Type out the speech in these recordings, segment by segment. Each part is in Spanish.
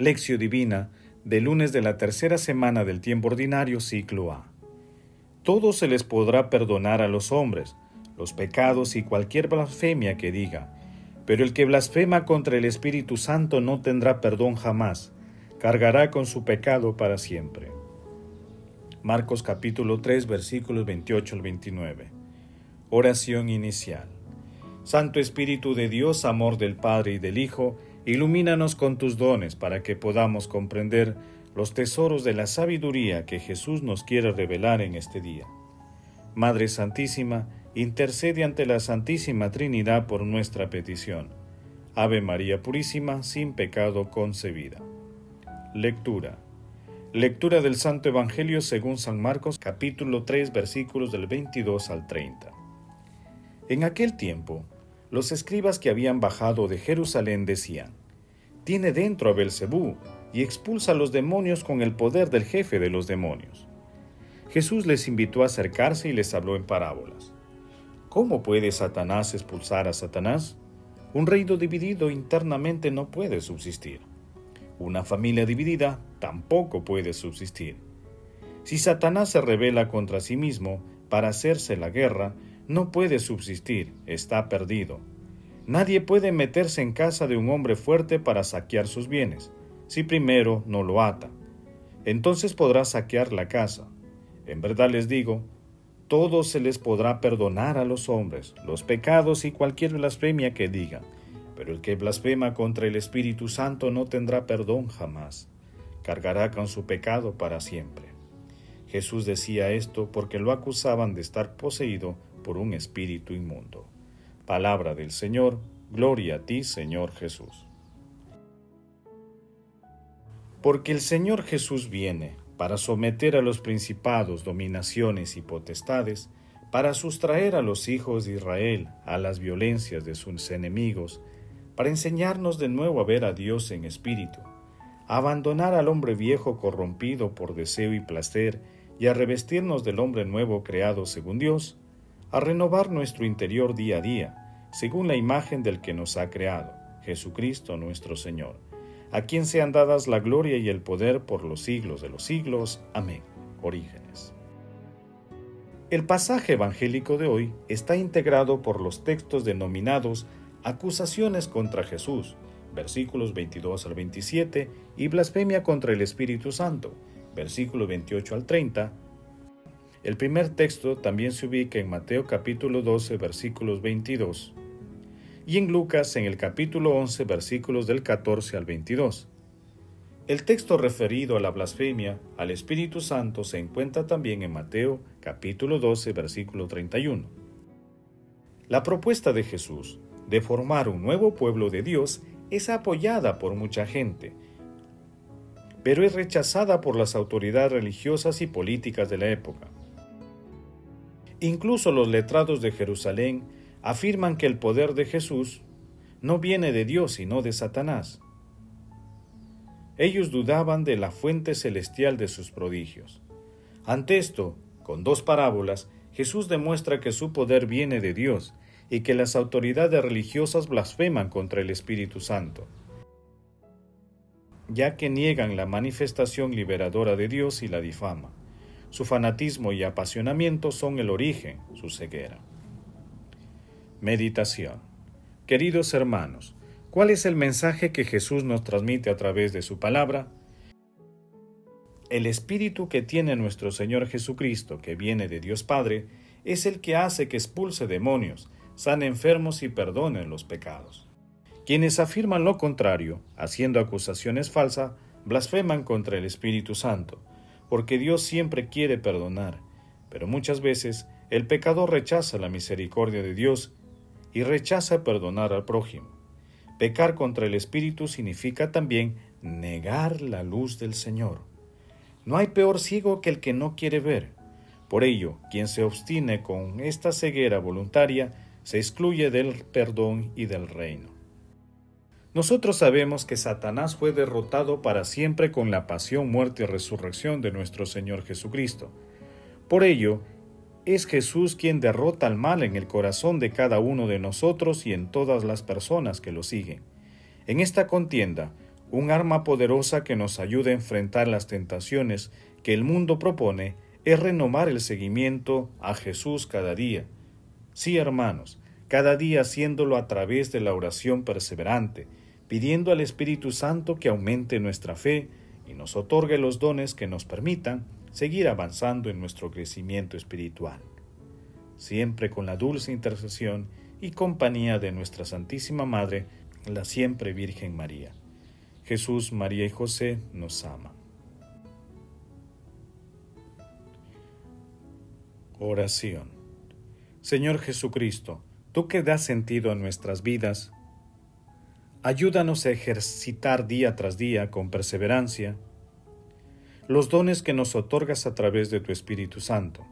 Lección Divina del lunes de la tercera semana del tiempo ordinario ciclo A. Todo se les podrá perdonar a los hombres, los pecados y cualquier blasfemia que diga, pero el que blasfema contra el Espíritu Santo no tendrá perdón jamás, cargará con su pecado para siempre. Marcos capítulo 3 versículos 28 al 29. Oración inicial. Santo Espíritu de Dios, amor del Padre y del Hijo, Ilumínanos con tus dones para que podamos comprender los tesoros de la sabiduría que Jesús nos quiere revelar en este día. Madre Santísima, intercede ante la Santísima Trinidad por nuestra petición. Ave María Purísima, sin pecado concebida. Lectura. Lectura del Santo Evangelio según San Marcos capítulo 3 versículos del 22 al 30. En aquel tiempo, los escribas que habían bajado de Jerusalén decían, Tiene dentro a Belcebú y expulsa a los demonios con el poder del jefe de los demonios. Jesús les invitó a acercarse y les habló en parábolas. ¿Cómo puede Satanás expulsar a Satanás? Un reino dividido internamente no puede subsistir. Una familia dividida tampoco puede subsistir. Si Satanás se revela contra sí mismo para hacerse la guerra, no puede subsistir, está perdido. Nadie puede meterse en casa de un hombre fuerte para saquear sus bienes, si primero no lo ata. Entonces podrá saquear la casa. En verdad les digo, todo se les podrá perdonar a los hombres, los pecados y cualquier blasfemia que digan, pero el que blasfema contra el Espíritu Santo no tendrá perdón jamás, cargará con su pecado para siempre. Jesús decía esto porque lo acusaban de estar poseído por un espíritu inmundo. Palabra del Señor, gloria a ti, Señor Jesús. Porque el Señor Jesús viene para someter a los principados, dominaciones y potestades, para sustraer a los hijos de Israel a las violencias de sus enemigos, para enseñarnos de nuevo a ver a Dios en espíritu, a abandonar al hombre viejo corrompido por deseo y placer, y a revestirnos del hombre nuevo creado según Dios, a renovar nuestro interior día a día, según la imagen del que nos ha creado, Jesucristo nuestro Señor, a quien sean dadas la gloria y el poder por los siglos de los siglos. Amén. Orígenes. El pasaje evangélico de hoy está integrado por los textos denominados Acusaciones contra Jesús, versículos 22 al 27, y Blasfemia contra el Espíritu Santo, versículos 28 al 30, el primer texto también se ubica en Mateo capítulo 12 versículos 22 y en Lucas en el capítulo 11 versículos del 14 al 22. El texto referido a la blasfemia al Espíritu Santo se encuentra también en Mateo capítulo 12 versículo 31. La propuesta de Jesús de formar un nuevo pueblo de Dios es apoyada por mucha gente, pero es rechazada por las autoridades religiosas y políticas de la época. Incluso los letrados de Jerusalén afirman que el poder de Jesús no viene de Dios sino de Satanás. Ellos dudaban de la fuente celestial de sus prodigios. Ante esto, con dos parábolas, Jesús demuestra que su poder viene de Dios y que las autoridades religiosas blasfeman contra el Espíritu Santo, ya que niegan la manifestación liberadora de Dios y la difama. Su fanatismo y apasionamiento son el origen, su ceguera. Meditación. Queridos hermanos, ¿cuál es el mensaje que Jesús nos transmite a través de su palabra? El espíritu que tiene nuestro Señor Jesucristo, que viene de Dios Padre, es el que hace que expulse demonios, sane enfermos y perdone los pecados. Quienes afirman lo contrario, haciendo acusaciones falsas, blasfeman contra el Espíritu Santo, porque Dios siempre quiere perdonar, pero muchas veces el pecador rechaza la misericordia de Dios y rechaza perdonar al prójimo. Pecar contra el Espíritu significa también negar la luz del Señor. No hay peor ciego que el que no quiere ver. Por ello, quien se obstine con esta ceguera voluntaria se excluye del perdón y del reino. Nosotros sabemos que Satanás fue derrotado para siempre con la pasión, muerte y resurrección de nuestro Señor Jesucristo. Por ello, es Jesús quien derrota al mal en el corazón de cada uno de nosotros y en todas las personas que lo siguen. En esta contienda, un arma poderosa que nos ayuda a enfrentar las tentaciones que el mundo propone es renovar el seguimiento a Jesús cada día. Sí, hermanos, cada día haciéndolo a través de la oración perseverante, pidiendo al Espíritu Santo que aumente nuestra fe y nos otorgue los dones que nos permitan seguir avanzando en nuestro crecimiento espiritual. Siempre con la dulce intercesión y compañía de nuestra Santísima Madre, la siempre Virgen María. Jesús, María y José nos aman. Oración. Señor Jesucristo, tú que das sentido a nuestras vidas, ayúdanos a ejercitar día tras día con perseverancia los dones que nos otorgas a través de tu Espíritu Santo,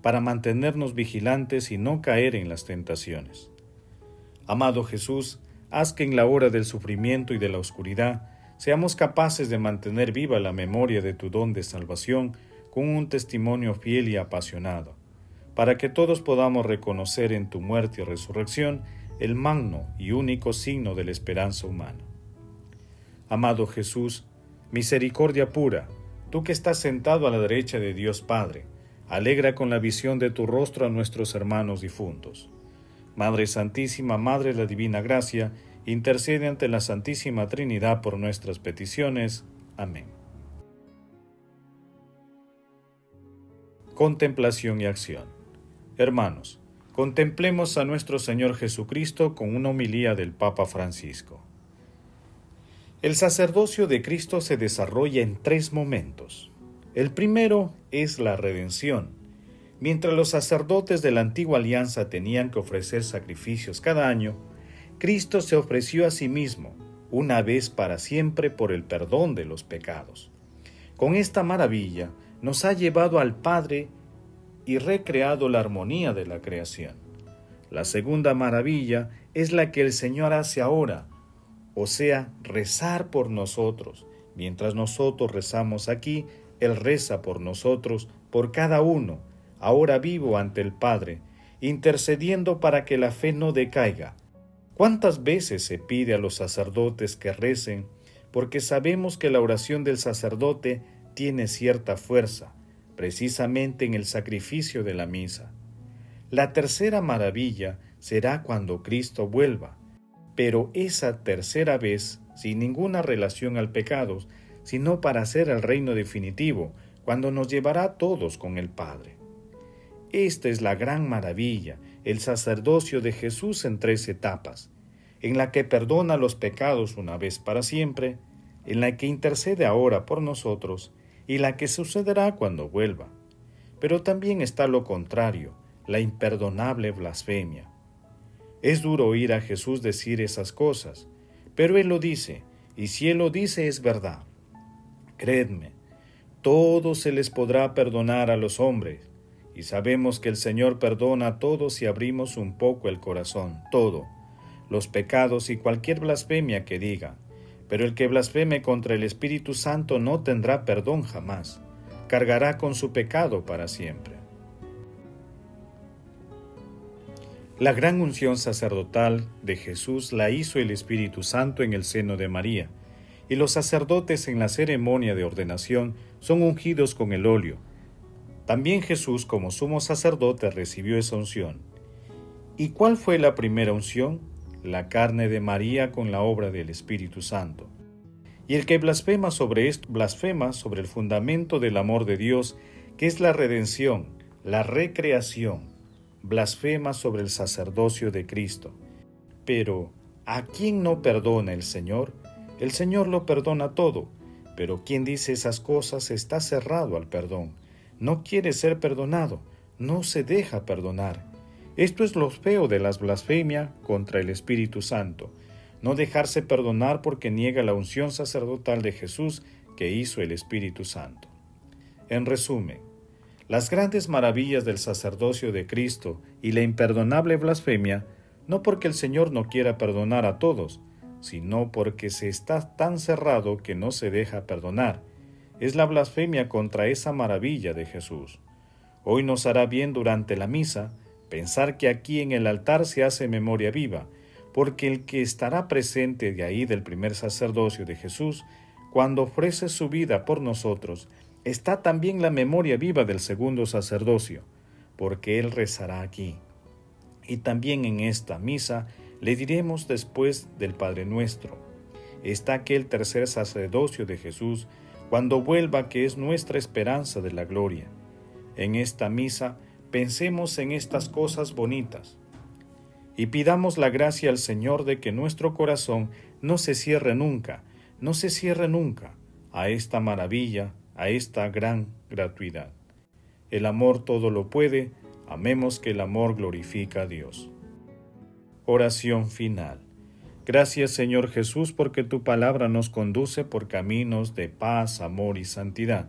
para mantenernos vigilantes y no caer en las tentaciones. Amado Jesús, haz que en la hora del sufrimiento y de la oscuridad seamos capaces de mantener viva la memoria de tu don de salvación con un testimonio fiel y apasionado, para que todos podamos reconocer en tu muerte y resurrección el magno y único signo de la esperanza humana. Amado Jesús, misericordia pura, tú que estás sentado a la derecha de Dios Padre, alegra con la visión de tu rostro a nuestros hermanos difuntos. Madre Santísima, Madre de la Divina Gracia, intercede ante la Santísima Trinidad por nuestras peticiones. Amén. Contemplación y acción. Hermanos, Contemplemos a nuestro Señor Jesucristo con una homilía del Papa Francisco. El sacerdocio de Cristo se desarrolla en tres momentos. El primero es la redención. Mientras los sacerdotes de la antigua alianza tenían que ofrecer sacrificios cada año, Cristo se ofreció a sí mismo, una vez para siempre por el perdón de los pecados. Con esta maravilla nos ha llevado al Padre y recreado la armonía de la creación. La segunda maravilla es la que el Señor hace ahora, o sea, rezar por nosotros. Mientras nosotros rezamos aquí, Él reza por nosotros, por cada uno, ahora vivo ante el Padre, intercediendo para que la fe no decaiga. ¿Cuántas veces se pide a los sacerdotes que recen? Porque sabemos que la oración del sacerdote tiene cierta fuerza, precisamente en el sacrificio de la misa. La tercera maravilla será cuando Cristo vuelva, pero esa tercera vez sin ninguna relación al pecado, sino para hacer el reino definitivo, cuando nos llevará a todos con el Padre. Esta es la gran maravilla, el sacerdocio de Jesús en tres etapas, en la que perdona los pecados una vez para siempre, en la que intercede ahora por nosotros y la que sucederá cuando vuelva. Pero también está lo contrario, la imperdonable blasfemia. Es duro oír a Jesús decir esas cosas, pero Él lo dice, y si Él lo dice es verdad. Creedme, todo se les podrá perdonar a los hombres, y sabemos que el Señor perdona a todos si abrimos un poco el corazón, todo, los pecados y cualquier blasfemia que diga, pero el que blasfeme contra el Espíritu Santo no tendrá perdón jamás, cargará con su pecado para siempre. La gran unción sacerdotal de Jesús la hizo el Espíritu Santo en el seno de María, y los sacerdotes en la ceremonia de ordenación son ungidos con el óleo. También Jesús como sumo sacerdote recibió esa unción. ¿Y cuál fue la primera unción? La carne de María con la obra del Espíritu Santo. Y el que blasfema sobre esto, blasfema sobre el fundamento del amor de Dios, que es la redención, la recreación, blasfema sobre el sacerdocio de Cristo. Pero, ¿a quién no perdona el Señor? El Señor lo perdona todo, pero quien dice esas cosas está cerrado al perdón. No quiere ser perdonado, no se deja perdonar esto es lo feo de las blasfemias contra el Espíritu Santo, no dejarse perdonar porque niega la unción sacerdotal de Jesús que hizo el Espíritu Santo. En resumen, las grandes maravillas del sacerdocio de Cristo y la imperdonable blasfemia, no porque el Señor no quiera perdonar a todos, sino porque se está tan cerrado que no se deja perdonar. Es la blasfemia contra esa maravilla de Jesús. Hoy nos hará bien durante la misa Pensar que aquí en el altar se hace memoria viva, porque el que estará presente de ahí del primer sacerdocio de Jesús, cuando ofrece su vida por nosotros, está también la memoria viva del segundo sacerdocio, porque Él rezará aquí. Y también en esta misa le diremos después del Padre nuestro. Está aquel tercer sacerdocio de Jesús, cuando vuelva que es nuestra esperanza de la gloria. En esta misa pensemos en estas cosas bonitas y pidamos la gracia al Señor de que nuestro corazón no se cierre nunca, no se cierre nunca a esta maravilla, a esta gran gratuidad. El amor todo lo puede, amemos que el amor glorifica a Dios. Oración final. Gracias Señor Jesús porque tu palabra nos conduce por caminos de paz, amor y santidad.